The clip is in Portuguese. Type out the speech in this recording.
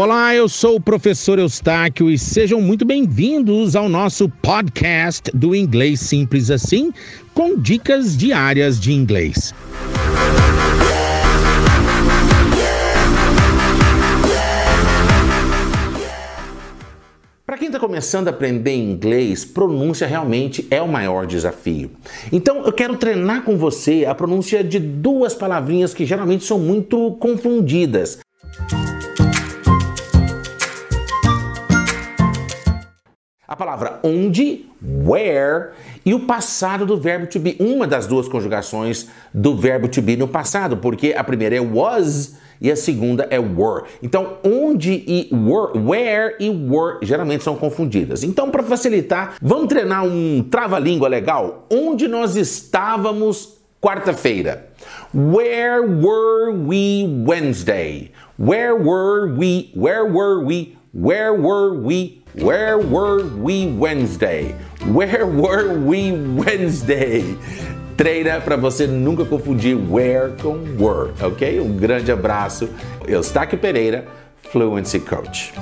Olá, eu sou o professor Eustáquio e sejam muito bem-vindos ao nosso podcast do Inglês Simples Assim, com dicas diárias de inglês. Para quem está começando a aprender inglês, pronúncia realmente é o maior desafio. Então eu quero treinar com você a pronúncia de duas palavrinhas que geralmente são muito confundidas. A palavra onde, where, e o passado do verbo to be, uma das duas conjugações do verbo to be no passado, porque a primeira é was e a segunda é were. Então, onde e were, where e were geralmente são confundidas. Então, para facilitar, vamos treinar um trava-língua legal? Onde nós estávamos quarta-feira? Where were we Wednesday? Where were we? Where were we? Where were we? Where were we Wednesday? Where were we Wednesday? Treina para você nunca confundir where com were, ok? Um grande abraço. Eustáquio Pereira, Fluency Coach.